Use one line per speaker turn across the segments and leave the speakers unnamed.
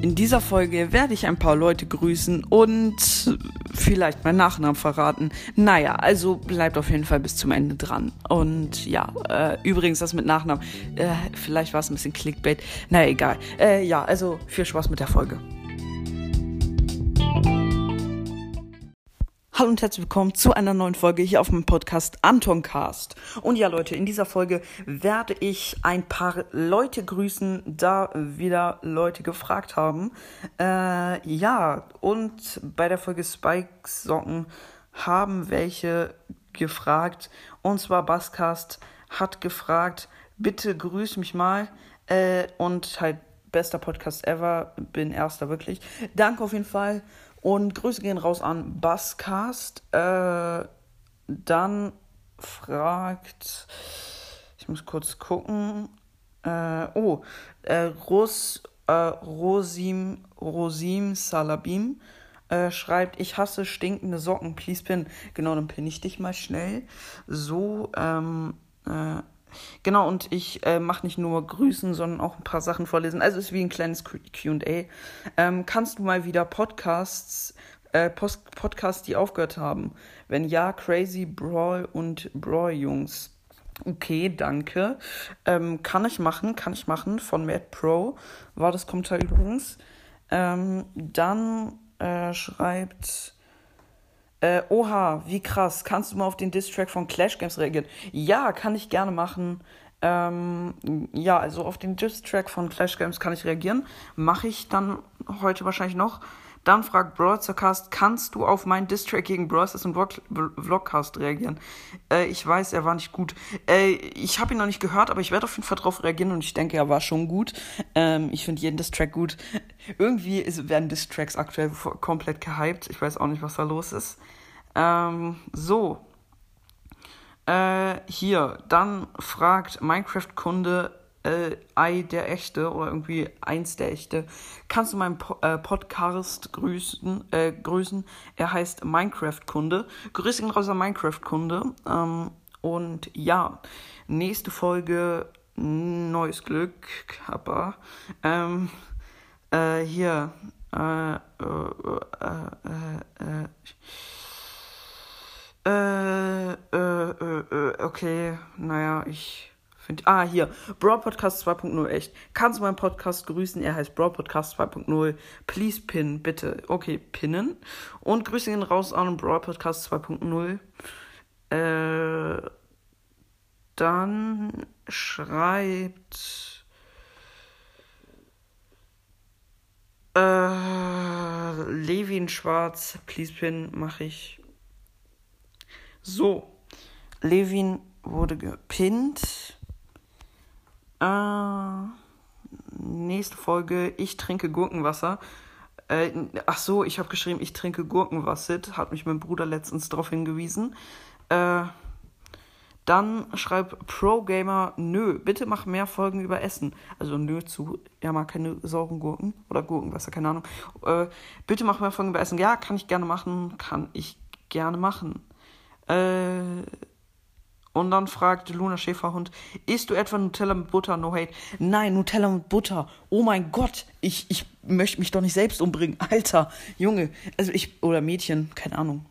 In dieser Folge werde ich ein paar Leute grüßen und vielleicht meinen Nachnamen verraten. Naja, also bleibt auf jeden Fall bis zum Ende dran. Und ja, äh, übrigens das mit Nachnamen, äh, vielleicht war es ein bisschen Clickbait. Naja, egal. Äh, ja, also viel Spaß mit der Folge. Hallo und herzlich willkommen zu einer neuen Folge hier auf meinem Podcast Antoncast. Und ja, Leute, in dieser Folge werde ich ein paar Leute grüßen, da wieder Leute gefragt haben. Äh, ja, und bei der Folge Spikes Socken haben welche gefragt. Und zwar Basscast hat gefragt, bitte grüß mich mal. Äh, und halt bester Podcast ever, bin erster wirklich. Danke auf jeden Fall. Und Grüße gehen raus an Buzzcast. Äh, dann fragt, ich muss kurz gucken. Äh, oh, äh, Ros, äh, Rosim, Rosim Salabim äh, schreibt, ich hasse stinkende Socken, please pin. Genau, dann pin ich dich mal schnell. So, ähm, äh, Genau, und ich äh, mache nicht nur Grüßen, sondern auch ein paar Sachen vorlesen. Also es ist wie ein kleines QA. Ähm, kannst du mal wieder Podcasts, äh, Post Podcasts, die aufgehört haben? Wenn ja, Crazy Brawl und Brawl Jungs. Okay, danke. Ähm, kann ich machen, kann ich machen. Von Mad Pro war das Kommentar übrigens. Ähm, dann äh, schreibt äh, oha, wie krass. Kannst du mal auf den Distrack von Clash Games reagieren? Ja, kann ich gerne machen. Ähm, ja, also auf den Distrack von Clash Games kann ich reagieren. Mache ich dann heute wahrscheinlich noch. Dann fragt Broadcast, kannst du auf meinen Distrack gegen Broadcast und Vlogcast reagieren? Äh, ich weiß, er war nicht gut. Äh, ich habe ihn noch nicht gehört, aber ich werde auf jeden Fall darauf reagieren und ich denke, er war schon gut. Ähm, ich finde jeden Distrack gut. Irgendwie ist, werden Distracks aktuell komplett gehypt. Ich weiß auch nicht, was da los ist. Ähm, so. Äh, hier, dann fragt Minecraft-Kunde äh, Ei der Echte oder irgendwie eins der Echte. Kannst du meinen po äh, Podcast grüßen, äh, grüßen? Er heißt Minecraft-Kunde. Grüße ihn raus an Minecraft-Kunde. Ähm, und ja, nächste Folge, neues Glück, Kappa. Ähm, äh, hier, äh, äh, äh, äh, äh, äh, äh, okay, naja, ich Find, ah, hier. Broad Podcast 2.0, echt. Kannst du meinen Podcast grüßen? Er heißt Broad Podcast 2.0. Please pin, bitte. Okay, pinnen. Und grüße ihn raus an Broad Podcast 2.0. Äh, dann schreibt. Äh, Levin Schwarz, please pin, mache ich. So. Levin wurde gepinnt. Äh, nächste Folge, ich trinke Gurkenwasser. Äh, ach so, ich habe geschrieben, ich trinke Gurkenwasser. Hat mich mein Bruder letztens darauf hingewiesen. Äh, dann schreibt Pro Gamer, nö, bitte mach mehr Folgen über Essen. Also nö zu, er mag keine sauren Gurken oder Gurkenwasser, keine Ahnung. Äh, bitte mach mehr Folgen über Essen. Ja, kann ich gerne machen, kann ich gerne machen. Äh, und dann fragt Luna Schäferhund, isst du etwa Nutella mit Butter? No hate. Nein, Nutella mit Butter. Oh mein Gott, ich, ich möchte mich doch nicht selbst umbringen. Alter, Junge, also ich, oder Mädchen, keine Ahnung.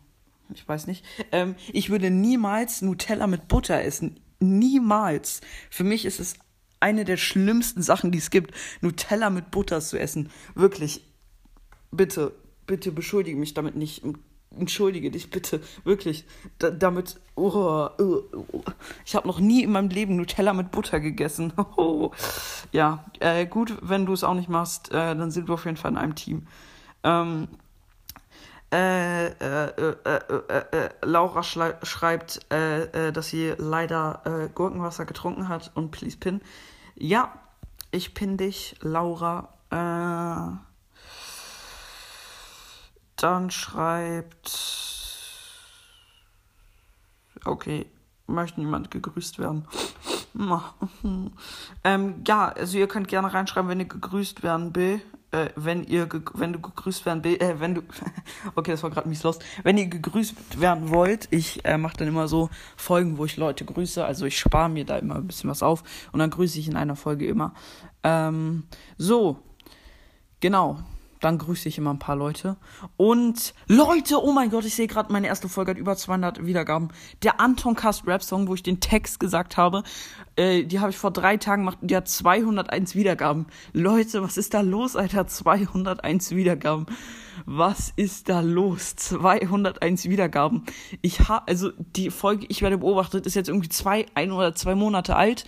Ich weiß nicht. Ähm, ich würde niemals Nutella mit Butter essen. Niemals. Für mich ist es eine der schlimmsten Sachen, die es gibt, Nutella mit Butter zu essen. Wirklich. Bitte, bitte beschuldige mich damit nicht entschuldige dich bitte, wirklich. Da, damit, oh, oh, oh. ich habe noch nie in meinem Leben Nutella mit Butter gegessen. Oh. Ja, äh, gut, wenn du es auch nicht machst, äh, dann sind wir auf jeden Fall in einem Team. Ähm, äh, äh, äh, Laura schreibt, dass sie leider Gurkenwasser getrunken hat und please pin. Ja, ich pin dich, Laura. Dann schreibt. Okay, möchte niemand gegrüßt werden. ähm, ja, also ihr könnt gerne reinschreiben, wenn ihr gegrüßt werden will. Äh, wenn ihr wenn du gegrüßt werden will, äh, wenn du okay, das war gerade mies los. Wenn ihr gegrüßt werden wollt, ich äh, mache dann immer so Folgen, wo ich Leute grüße. Also ich spare mir da immer ein bisschen was auf und dann grüße ich in einer Folge immer. Ähm, so, genau, dann grüße ich immer ein paar Leute. Und Leute, oh mein Gott, ich sehe gerade, meine erste Folge hat über 200 Wiedergaben. Der Anton Cast Rap Song, wo ich den Text gesagt habe, äh, die habe ich vor drei Tagen gemacht und die hat 201 Wiedergaben. Leute, was ist da los, Alter? 201 Wiedergaben. Was ist da los? 201 Wiedergaben. Ich ha also die Folge, ich werde beobachtet, ist jetzt irgendwie zwei, ein oder zwei Monate alt.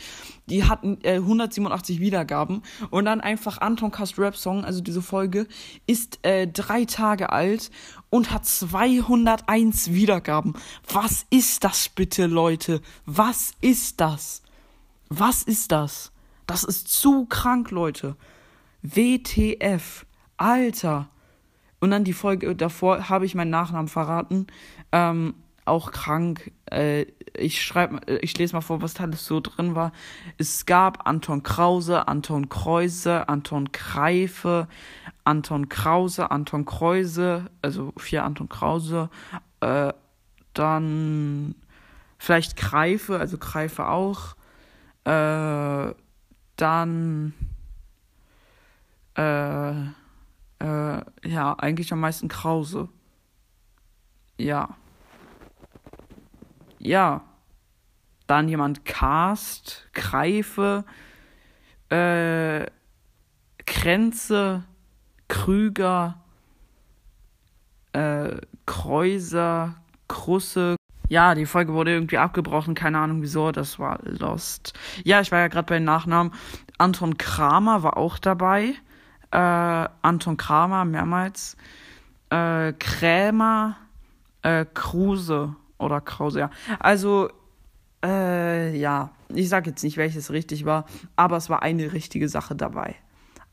Die hatten äh, 187 Wiedergaben. Und dann einfach Anton Cast Rap Song, also diese Folge, ist äh, drei Tage alt und hat 201 Wiedergaben. Was ist das bitte, Leute? Was ist das? Was ist das? Das ist zu krank, Leute. WTF. Alter. Und dann die Folge davor habe ich meinen Nachnamen verraten. Ähm, auch krank. Äh, ich schreibe, äh, ich lese mal vor, was da alles so drin war. Es gab Anton Krause, Anton Kreuse, Anton Kreife, Anton Krause, Anton Kreuse, also vier Anton Krause. Äh, dann vielleicht Kreife, also Kreife auch. Äh, dann äh, äh, ja, eigentlich am meisten Krause. Ja. Ja. Dann jemand Cast, Greife, äh, Kränze, Krüger, äh, Kreuser, Krusse. Ja, die Folge wurde irgendwie abgebrochen, keine Ahnung wieso, das war lost. Ja, ich war ja gerade bei den Nachnamen. Anton Kramer war auch dabei äh, Anton Kramer mehrmals, äh, Krämer, äh, Kruse oder Krause, ja. Also, äh, ja, ich sag jetzt nicht, welches richtig war, aber es war eine richtige Sache dabei.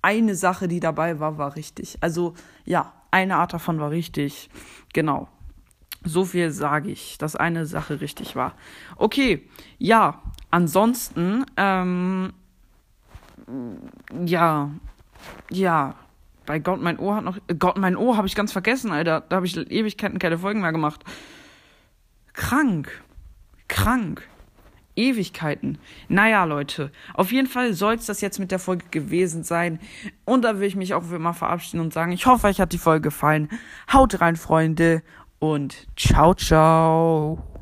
Eine Sache, die dabei war, war richtig. Also, ja, eine Art davon war richtig. Genau. So viel sage ich, dass eine Sache richtig war. Okay, ja, ansonsten, ähm, ja, ja, bei Gott, mein Ohr hat noch. Gott, mein Ohr habe ich ganz vergessen, Alter. Da habe ich Ewigkeiten keine Folgen mehr gemacht. Krank. Krank. Ewigkeiten. Naja, Leute. Auf jeden Fall soll es das jetzt mit der Folge gewesen sein. Und da will ich mich auch immer verabschieden und sagen, ich hoffe, euch hat die Folge gefallen. Haut rein, Freunde. Und ciao, ciao.